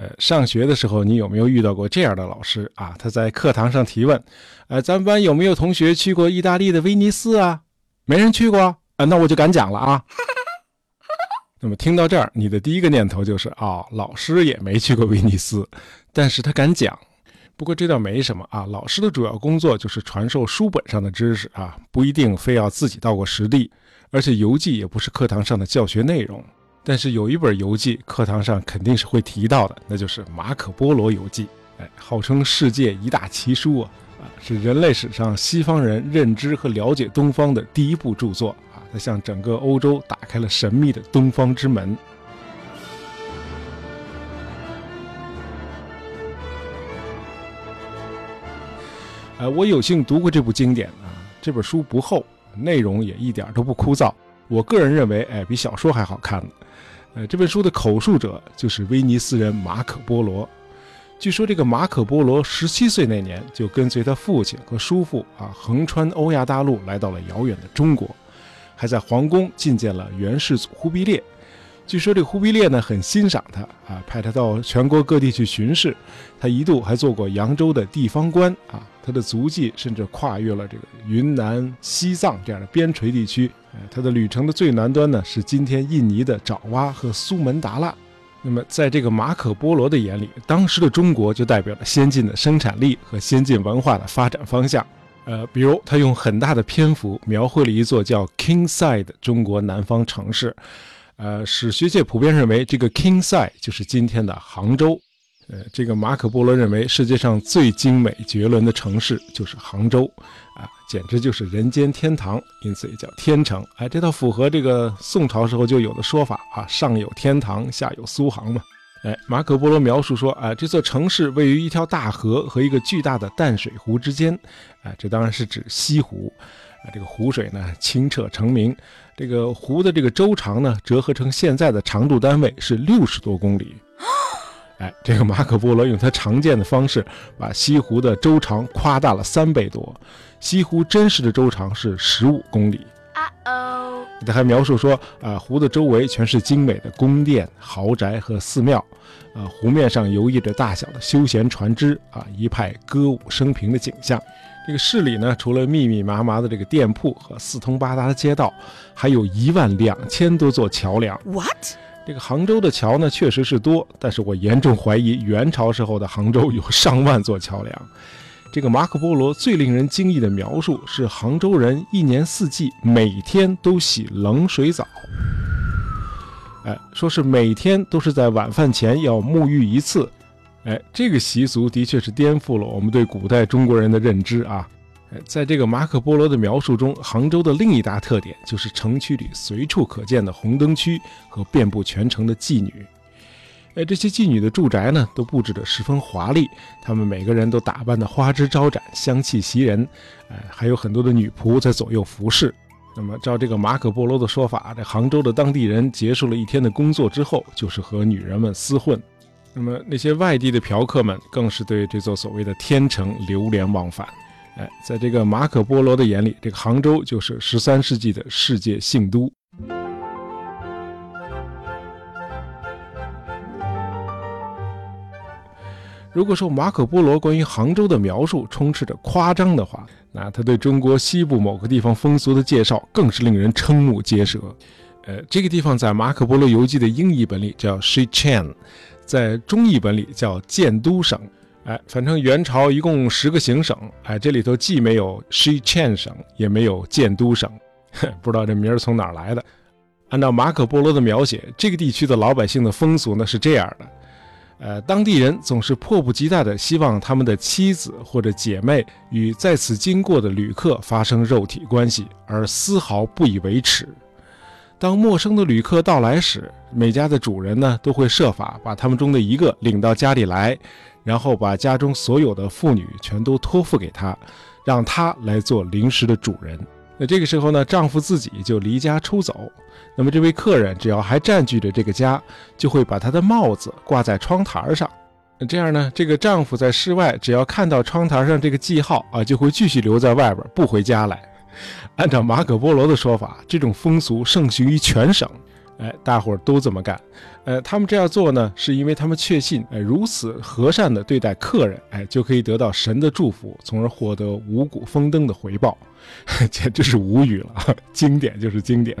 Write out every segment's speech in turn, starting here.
呃，上学的时候你有没有遇到过这样的老师啊？他在课堂上提问：“呃，咱们班有没有同学去过意大利的威尼斯啊？没人去过啊？那我就敢讲了啊！” 那么听到这儿，你的第一个念头就是啊，老师也没去过威尼斯，但是他敢讲。不过这倒没什么啊，老师的主要工作就是传授书本上的知识啊，不一定非要自己到过实地，而且游记也不是课堂上的教学内容。但是有一本游记，课堂上肯定是会提到的，那就是《马可·波罗游记》。哎，号称世界一大奇书啊，啊，是人类史上西方人认知和了解东方的第一部著作啊，它向整个欧洲打开了神秘的东方之门。呃，我有幸读过这部经典啊，这本书不厚，内容也一点都不枯燥。我个人认为，哎，比小说还好看呢。呃，这本书的口述者就是威尼斯人马可·波罗。据说这个马可·波罗十七岁那年就跟随他父亲和叔父啊，横穿欧亚大陆来到了遥远的中国，还在皇宫觐见了元世祖忽必烈。据说这忽必烈呢很欣赏他啊，派他到全国各地去巡视。他一度还做过扬州的地方官啊，他的足迹甚至跨越了这个云南、西藏这样的边陲地区。它的旅程的最南端呢是今天印尼的爪哇和苏门答腊。那么在这个马可·波罗的眼里，当时的中国就代表了先进的生产力和先进文化的发展方向。呃，比如他用很大的篇幅描绘了一座叫 Kingside 的中国南方城市。呃，史学界普遍认为，这个 Kingside 就是今天的杭州。呃，这个马可·波罗认为，世界上最精美绝伦的城市就是杭州，啊，简直就是人间天堂，因此也叫天城。哎，这倒符合这个宋朝时候就有的说法啊，上有天堂，下有苏杭嘛。哎，马可·波罗描述说，啊，这座城市位于一条大河和一个巨大的淡水湖之间，啊，这当然是指西湖。啊，这个湖水呢清澈澄明，这个湖的这个周长呢折合成现在的长度单位是六十多公里。哎，这个马可波罗用他常见的方式把西湖的周长夸大了三倍多，西湖真实的周长是十五公里。啊哦，他还描述说，啊，湖的周围全是精美的宫殿、豪宅和寺庙，啊，湖面上游弋着大小的休闲船只，啊，一派歌舞升平的景象。这个市里呢，除了密密麻麻的这个店铺和四通八达的街道，还有一万两千多座桥梁。What？这个杭州的桥呢，确实是多，但是我严重怀疑元朝时候的杭州有上万座桥梁。这个马可波罗最令人惊异的描述是，杭州人一年四季每天都洗冷水澡。哎，说是每天都是在晚饭前要沐浴一次。哎，这个习俗的确是颠覆了我们对古代中国人的认知啊！在这个马可波罗的描述中，杭州的另一大特点就是城区里随处可见的红灯区和遍布全城的妓女。哎，这些妓女的住宅呢，都布置得十分华丽，她们每个人都打扮得花枝招展，香气袭人。哎，还有很多的女仆在左右服侍。那么，照这个马可波罗的说法，这杭州的当地人结束了一天的工作之后，就是和女人们厮混。那么那些外地的嫖客们更是对这座所谓的天城流连忘返。哎，在这个马可波罗的眼里，这个杭州就是十三世纪的世界性都。如果说马可波罗关于杭州的描述充斥着夸张的话，那他对中国西部某个地方风俗的介绍更是令人瞠目结舌。呃，这个地方在马可波罗游记的英译本里叫 Shichan。在中译本里叫建都省，哎，反正元朝一共十个行省，哎，这里头既没有 Shichen 省，也没有建都省，不知道这名儿从哪儿来的。按照马可波罗的描写，这个地区的老百姓的风俗呢是这样的，呃，当地人总是迫不及待地希望他们的妻子或者姐妹与在此经过的旅客发生肉体关系，而丝毫不以为耻。当陌生的旅客到来时，每家的主人呢都会设法把他们中的一个领到家里来，然后把家中所有的妇女全都托付给他，让他来做临时的主人。那这个时候呢，丈夫自己就离家出走。那么这位客人只要还占据着这个家，就会把他的帽子挂在窗台上。这样呢，这个丈夫在室外只要看到窗台上这个记号啊，就会继续留在外边，不回家来。按照马可波罗的说法，这种风俗盛行于全省。哎，大伙儿都这么干。呃，他们这样做呢，是因为他们确信，哎，如此和善的对待客人，哎，就可以得到神的祝福，从而获得五谷丰登的回报。简直是无语了，经典就是经典。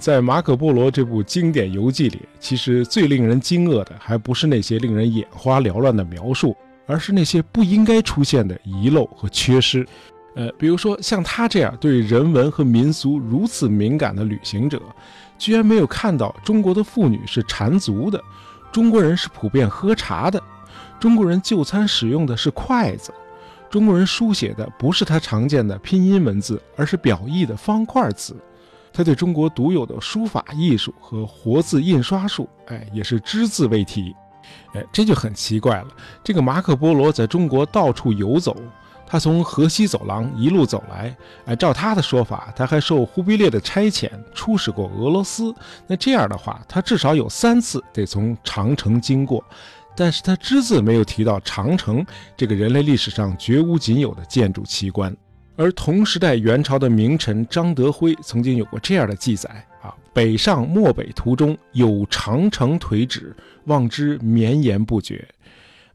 在马可波罗这部经典游记里，其实最令人惊愕的，还不是那些令人眼花缭乱的描述，而是那些不应该出现的遗漏和缺失。呃，比如说像他这样对人文和民俗如此敏感的旅行者，居然没有看到中国的妇女是缠足的，中国人是普遍喝茶的，中国人就餐使用的是筷子，中国人书写的不是他常见的拼音文字，而是表意的方块字。他对中国独有的书法艺术和活字印刷术，哎，也是只字未提，哎，这就很奇怪了。这个马可波罗在中国到处游走，他从河西走廊一路走来，哎，照他的说法，他还受忽必烈的差遣出使过俄罗斯。那这样的话，他至少有三次得从长城经过，但是他只字没有提到长城这个人类历史上绝无仅有的建筑奇观。而同时代元朝的名臣张德辉曾经有过这样的记载啊：北上漠北途中有长城颓止，望之绵延不绝。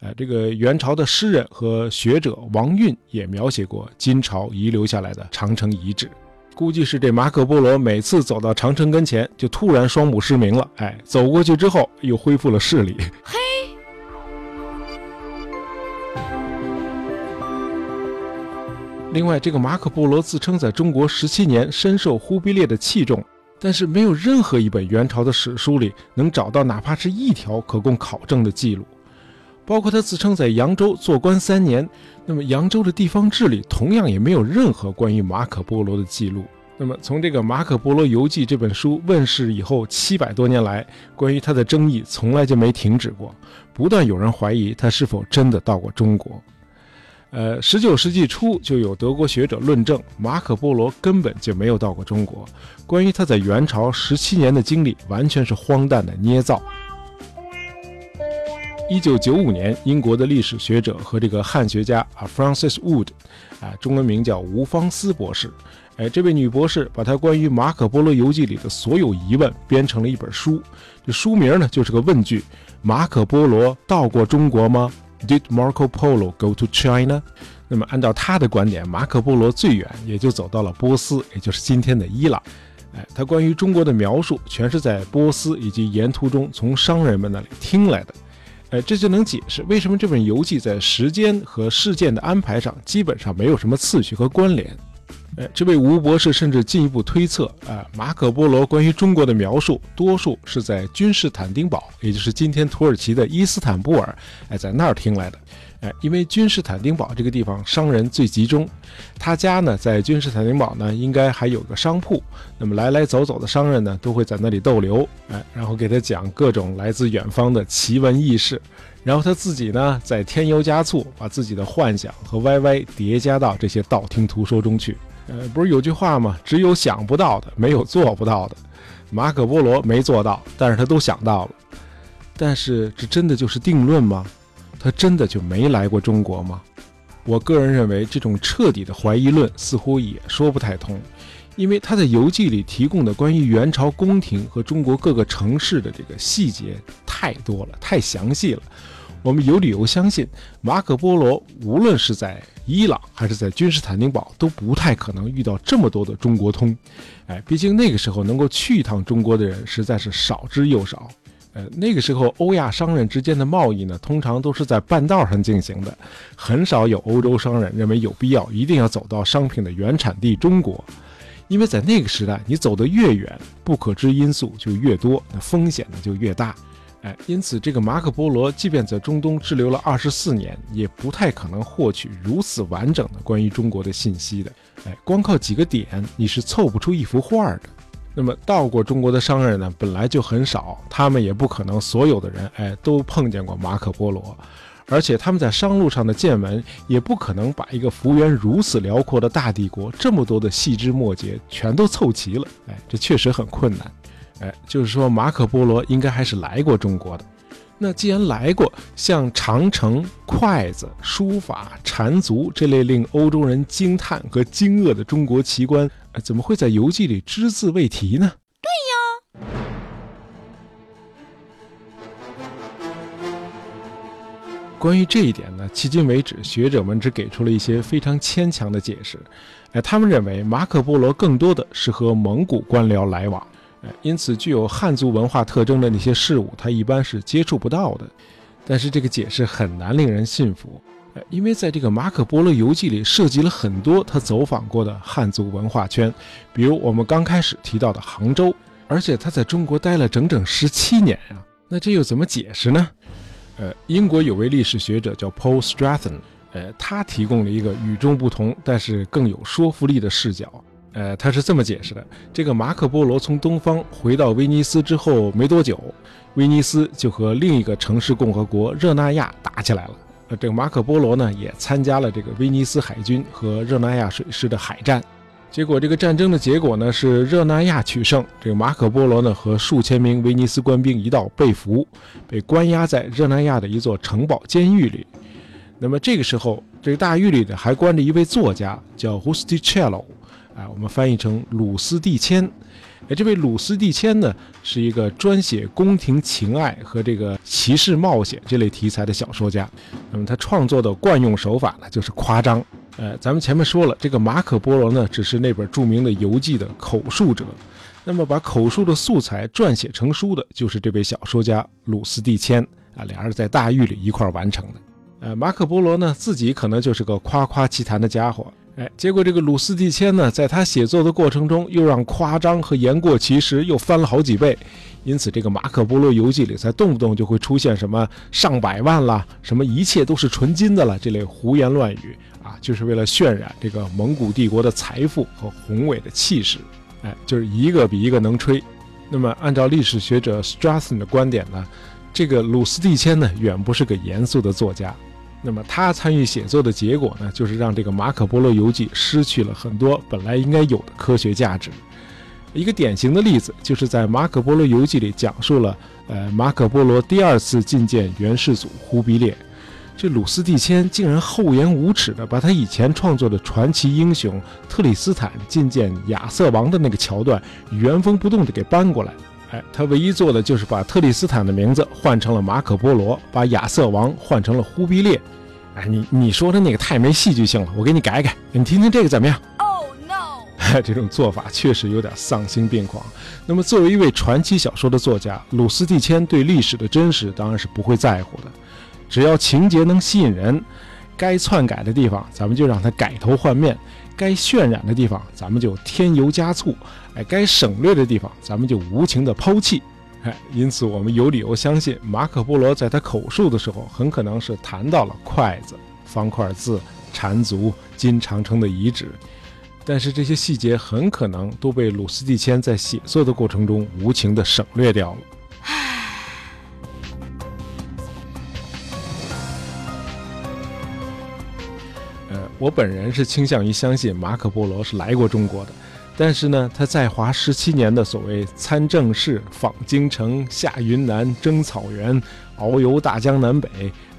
呃，这个元朝的诗人和学者王运也描写过金朝遗留下来的长城遗址。估计是这马可波罗每次走到长城跟前，就突然双目失明了。哎，走过去之后又恢复了视力。另外，这个马可波罗自称在中国十七年深受忽必烈的器重，但是没有任何一本元朝的史书里能找到哪怕是一条可供考证的记录。包括他自称在扬州做官三年，那么扬州的地方志里同样也没有任何关于马可波罗的记录。那么从这个《马可波罗游记》这本书问世以后七百多年来，关于他的争议从来就没停止过，不断有人怀疑他是否真的到过中国。呃，十九世纪初就有德国学者论证，马可·波罗根本就没有到过中国。关于他在元朝十七年的经历，完全是荒诞的捏造。一九九五年，英国的历史学者和这个汉学家啊，Francis Wood，啊，中文名叫吴芳思博士。哎，这位女博士把她关于马可·波罗游记里的所有疑问编成了一本书。这书名呢，就是个问句：马可·波罗到过中国吗？Did Marco Polo go to China？那么按照他的观点，马可·波罗最远也就走到了波斯，也就是今天的伊朗。哎，他关于中国的描述全是在波斯以及沿途中从商人们那里听来的。哎，这就能解释为什么这本游记在时间和事件的安排上基本上没有什么次序和关联。哎，这位吴博士甚至进一步推测，啊，马可波罗关于中国的描述，多数是在君士坦丁堡，也就是今天土耳其的伊斯坦布尔，哎，在那儿听来的。哎，因为君士坦丁堡这个地方商人最集中，他家呢在君士坦丁堡呢，应该还有个商铺，那么来来走走的商人呢，都会在那里逗留，哎，然后给他讲各种来自远方的奇闻异事，然后他自己呢，再添油加醋，把自己的幻想和歪歪叠加到这些道听途说中去。呃，不是有句话吗？只有想不到的，没有做不到的。马可波罗没做到，但是他都想到了。但是这真的就是定论吗？他真的就没来过中国吗？我个人认为，这种彻底的怀疑论似乎也说不太通，因为他在游记里提供的关于元朝宫廷和中国各个城市的这个细节太多了，太详细了。我们有理由相信，马可波罗无论是在伊朗还是在君士坦丁堡，都不太可能遇到这么多的中国通。哎，毕竟那个时候能够去一趟中国的人实在是少之又少。呃，那个时候欧亚商人之间的贸易呢，通常都是在半道上进行的，很少有欧洲商人认为有必要一定要走到商品的原产地中国，因为在那个时代，你走得越远，不可知因素就越多，那风险呢就越大。哎，因此，这个马可波罗即便在中东滞留了二十四年，也不太可能获取如此完整的关于中国的信息的。哎，光靠几个点，你是凑不出一幅画的。那么，到过中国的商人呢，本来就很少，他们也不可能所有的人，哎，都碰见过马可波罗，而且他们在商路上的见闻，也不可能把一个幅员如此辽阔的大帝国这么多的细枝末节全都凑齐了。哎，这确实很困难。哎，就是说，马可波罗应该还是来过中国的。那既然来过，像长城、筷子、书法、缠足这类令欧洲人惊叹和惊愕的中国奇观，怎么会在游记里只字未提呢？对呀。关于这一点呢，迄今为止，学者们只给出了一些非常牵强的解释。哎，他们认为马可波罗更多的是和蒙古官僚来往。因此，具有汉族文化特征的那些事物，他一般是接触不到的。但是这个解释很难令人信服，因为在这个马可波罗游记里涉及了很多他走访过的汉族文化圈，比如我们刚开始提到的杭州，而且他在中国待了整整十七年啊，那这又怎么解释呢？呃，英国有位历史学者叫 Paul Stratton，呃，他提供了一个与众不同但是更有说服力的视角。呃，他是这么解释的：这个马可波罗从东方回到威尼斯之后没多久，威尼斯就和另一个城市共和国热那亚打起来了。呃，这个马可波罗呢也参加了这个威尼斯海军和热那亚水师的海战。结果这个战争的结果呢是热那亚取胜，这个马可波罗呢和数千名威尼斯官兵一道被俘，被关押在热那亚的一座城堡监狱里。那么这个时候，这个大狱里呢还关着一位作家，叫 Husticello。啊，我们翻译成鲁斯蒂谦。哎，这位鲁斯蒂谦呢，是一个专写宫廷情爱和这个骑士冒险这类题材的小说家。那么他创作的惯用手法呢，就是夸张。呃，咱们前面说了，这个马可波罗呢，只是那本著名的游记的口述者。那么把口述的素材撰写成书的，就是这位小说家鲁斯蒂谦啊。俩人在大狱里一块完成的。呃，马可波罗呢，自己可能就是个夸夸其谈的家伙。哎，结果这个鲁斯蒂谦呢，在他写作的过程中，又让夸张和言过其实又翻了好几倍，因此这个马可波罗游记里才动不动就会出现什么上百万啦，什么一切都是纯金的了这类胡言乱语啊，就是为了渲染这个蒙古帝国的财富和宏伟的气势。哎，就是一个比一个能吹。那么按照历史学者 Strassen 的观点呢，这个鲁斯蒂谦呢，远不是个严肃的作家。那么他参与写作的结果呢，就是让这个《马可波罗游记》失去了很多本来应该有的科学价值。一个典型的例子，就是在《马可波罗游记》里讲述了，呃，马可波罗第二次觐见元世祖忽必烈，这鲁斯蒂谦竟然厚颜无耻地把他以前创作的传奇英雄特里斯坦觐见亚瑟王的那个桥段原封不动地给搬过来。哎，他唯一做的就是把特里斯坦的名字换成了马可波罗，把亚瑟王换成了忽必烈。哎，你你说的那个太没戏剧性了，我给你改改，你听听这个怎么样？Oh no！这种做法确实有点丧心病狂。那么，作为一位传奇小说的作家，鲁斯蒂谦对历史的真实当然是不会在乎的，只要情节能吸引人，该篡改的地方咱们就让他改头换面，该渲染的地方咱们就添油加醋，哎，该省略的地方咱们就无情的抛弃。哎因此，我们有理由相信，马可波罗在他口述的时候，很可能是谈到了筷子、方块字、缠足、金长城的遗址，但是这些细节很可能都被鲁斯蒂谦在写作的过程中无情地省略掉了。我本人是倾向于相信马可波罗是来过中国的。但是呢，他在华十七年的所谓参政事、访京城、下云南、征草原、遨游大江南北、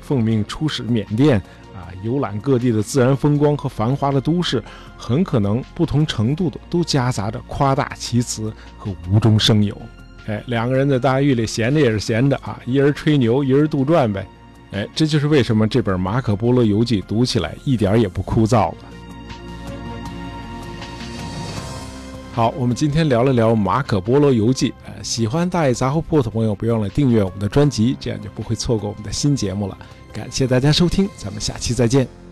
奉命出使缅甸啊，游览各地的自然风光和繁华的都市，很可能不同程度的都夹杂着夸大其词和无中生有。哎，两个人在大狱里闲着也是闲着啊，一人吹牛，一人杜撰呗。哎，这就是为什么这本《马可波罗游记》读起来一点也不枯燥了。好，我们今天聊了聊《马可波罗游记》。呃，喜欢大爷杂货铺的朋友，别忘了订阅我们的专辑，这样就不会错过我们的新节目了。感谢大家收听，咱们下期再见。